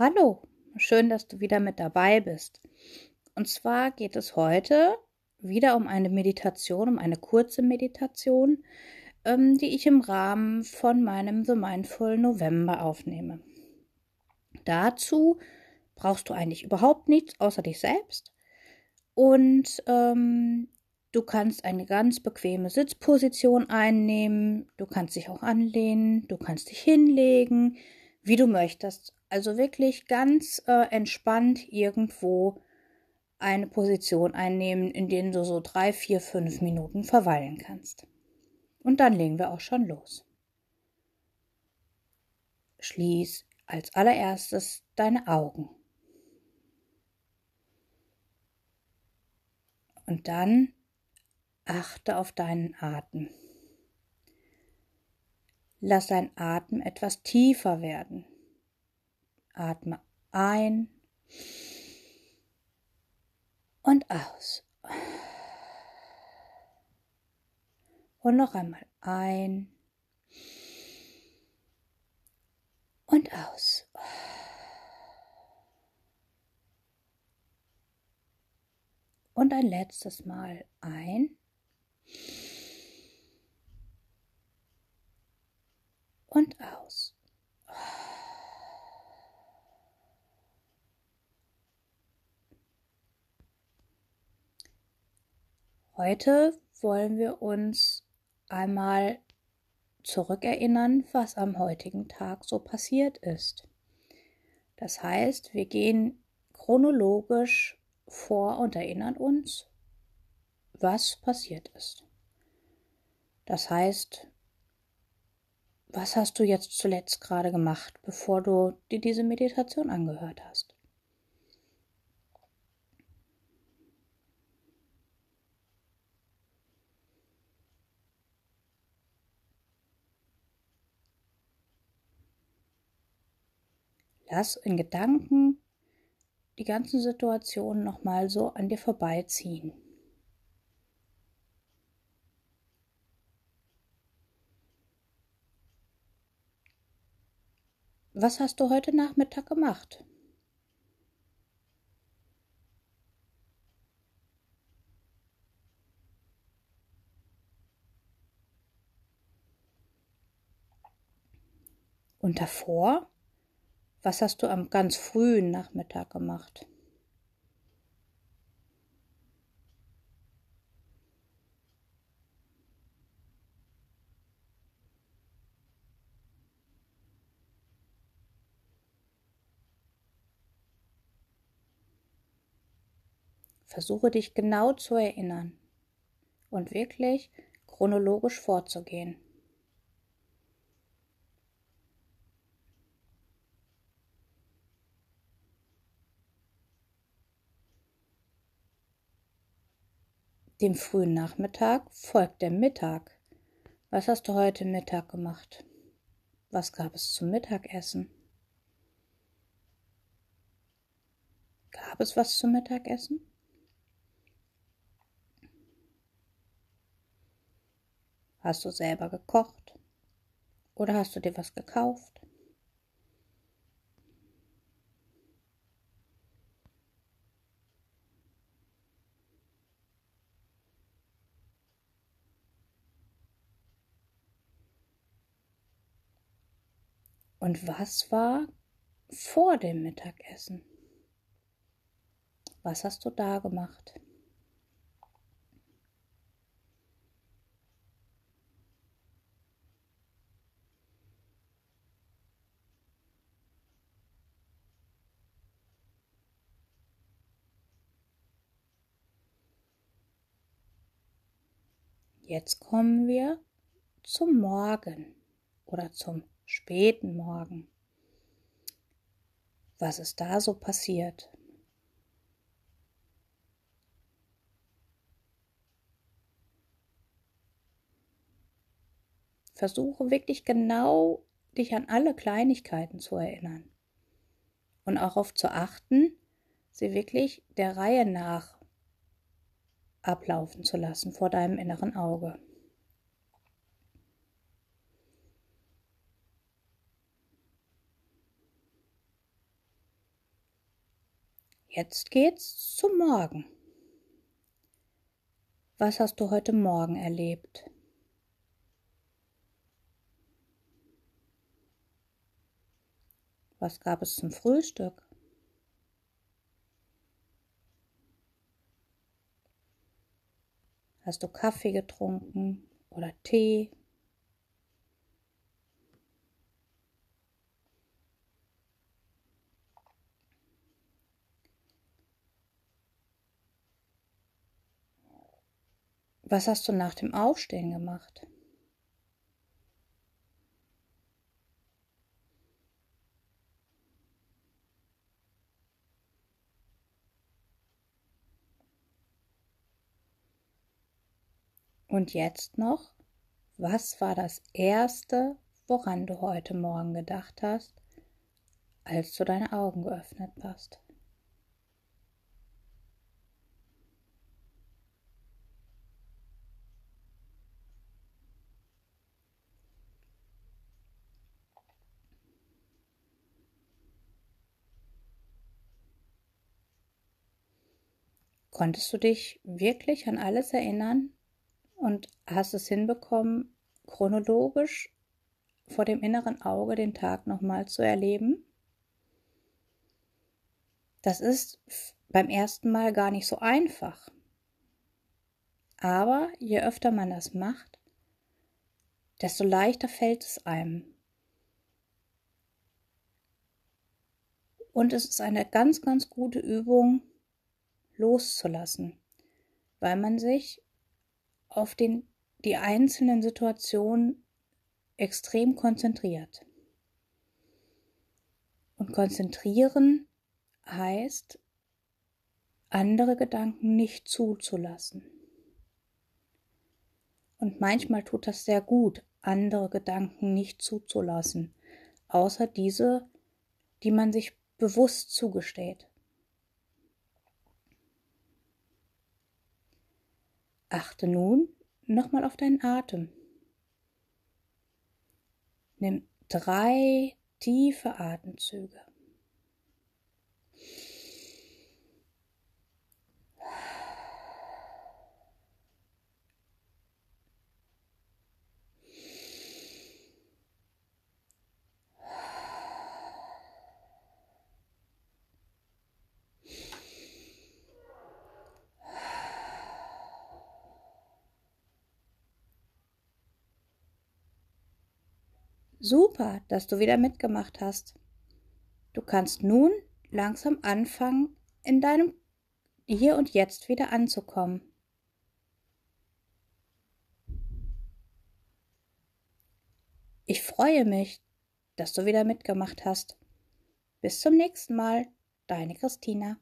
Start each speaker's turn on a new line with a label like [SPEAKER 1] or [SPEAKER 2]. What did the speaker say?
[SPEAKER 1] Hallo, schön, dass du wieder mit dabei bist. Und zwar geht es heute wieder um eine Meditation, um eine kurze Meditation, ähm, die ich im Rahmen von meinem The Mindful November aufnehme. Dazu brauchst du eigentlich überhaupt nichts außer dich selbst und ähm, du kannst eine ganz bequeme Sitzposition einnehmen, du kannst dich auch anlehnen, du kannst dich hinlegen, wie du möchtest. Also wirklich ganz äh, entspannt irgendwo eine Position einnehmen, in denen du so drei, vier, fünf Minuten verweilen kannst. Und dann legen wir auch schon los. Schließ als allererstes deine Augen. Und dann achte auf deinen Atem. Lass dein Atem etwas tiefer werden. Atme ein und aus. Und noch einmal ein und aus. Und ein letztes Mal ein und aus. Heute wollen wir uns einmal zurückerinnern, was am heutigen Tag so passiert ist. Das heißt, wir gehen chronologisch vor und erinnern uns, was passiert ist. Das heißt, was hast du jetzt zuletzt gerade gemacht, bevor du dir diese Meditation angehört hast? Lass in Gedanken die ganzen Situationen nochmal so an dir vorbeiziehen. Was hast du heute Nachmittag gemacht? Und davor? Was hast du am ganz frühen Nachmittag gemacht? Versuche dich genau zu erinnern und wirklich chronologisch vorzugehen. Dem frühen Nachmittag folgt der Mittag. Was hast du heute Mittag gemacht? Was gab es zum Mittagessen? Gab es was zum Mittagessen? Hast du selber gekocht? Oder hast du dir was gekauft? Und was war vor dem Mittagessen? Was hast du da gemacht? Jetzt kommen wir zum Morgen oder zum späten Morgen. Was ist da so passiert? Versuche wirklich genau dich an alle Kleinigkeiten zu erinnern und auch auf zu achten, sie wirklich der Reihe nach ablaufen zu lassen vor deinem inneren Auge. Jetzt geht's zum Morgen. Was hast du heute Morgen erlebt? Was gab es zum Frühstück? Hast du Kaffee getrunken oder Tee? Was hast du nach dem Aufstehen gemacht? Und jetzt noch, was war das Erste, woran du heute Morgen gedacht hast, als du deine Augen geöffnet hast? Konntest du dich wirklich an alles erinnern und hast es hinbekommen, chronologisch vor dem inneren Auge den Tag nochmal zu erleben? Das ist beim ersten Mal gar nicht so einfach. Aber je öfter man das macht, desto leichter fällt es einem. Und es ist eine ganz, ganz gute Übung, loszulassen, weil man sich auf den, die einzelnen Situationen extrem konzentriert. Und konzentrieren heißt, andere Gedanken nicht zuzulassen. Und manchmal tut das sehr gut, andere Gedanken nicht zuzulassen, außer diese, die man sich bewusst zugesteht. Achte nun nochmal auf deinen Atem. Nimm drei tiefe Atemzüge. Super, dass du wieder mitgemacht hast. Du kannst nun langsam anfangen, in deinem Hier und Jetzt wieder anzukommen. Ich freue mich, dass du wieder mitgemacht hast. Bis zum nächsten Mal, deine Christina.